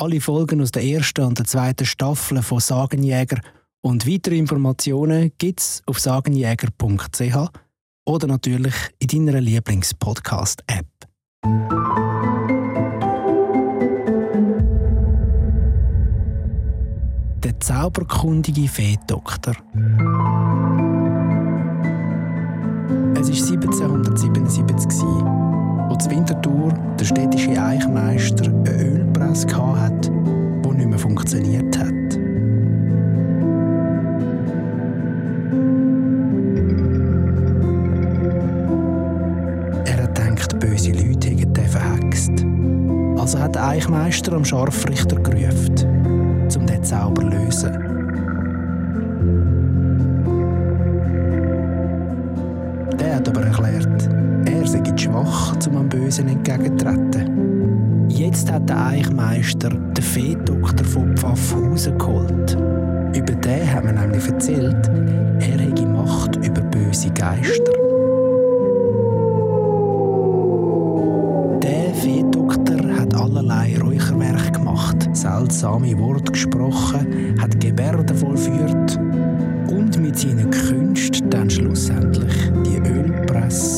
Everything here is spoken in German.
Alle Folgen aus der ersten und der zweiten Staffel von Sagenjäger und weitere Informationen gibt's auf sagenjäger.ch oder natürlich in deiner Lieblingspodcast-App. Der zauberkundige Feedoktor. Es war 1777, als Winterthur der städtische Eichmeister Also hat der Eichmeister am Scharfrichter gerufen, um den Zauber zu lösen. Der hat aber erklärt, er sei zu schwach, um am Bösen entgegenzutreten. Jetzt hat der Eichmeister den Feedoktor von Pfaffhausen geholt. Über den haben wir nämlich erzählt, er hätte Macht über böse Geister. Seltsame Worte gesprochen, hat Gebärden vollführt und mit seinen Künsten dann schlussendlich die Ölpresse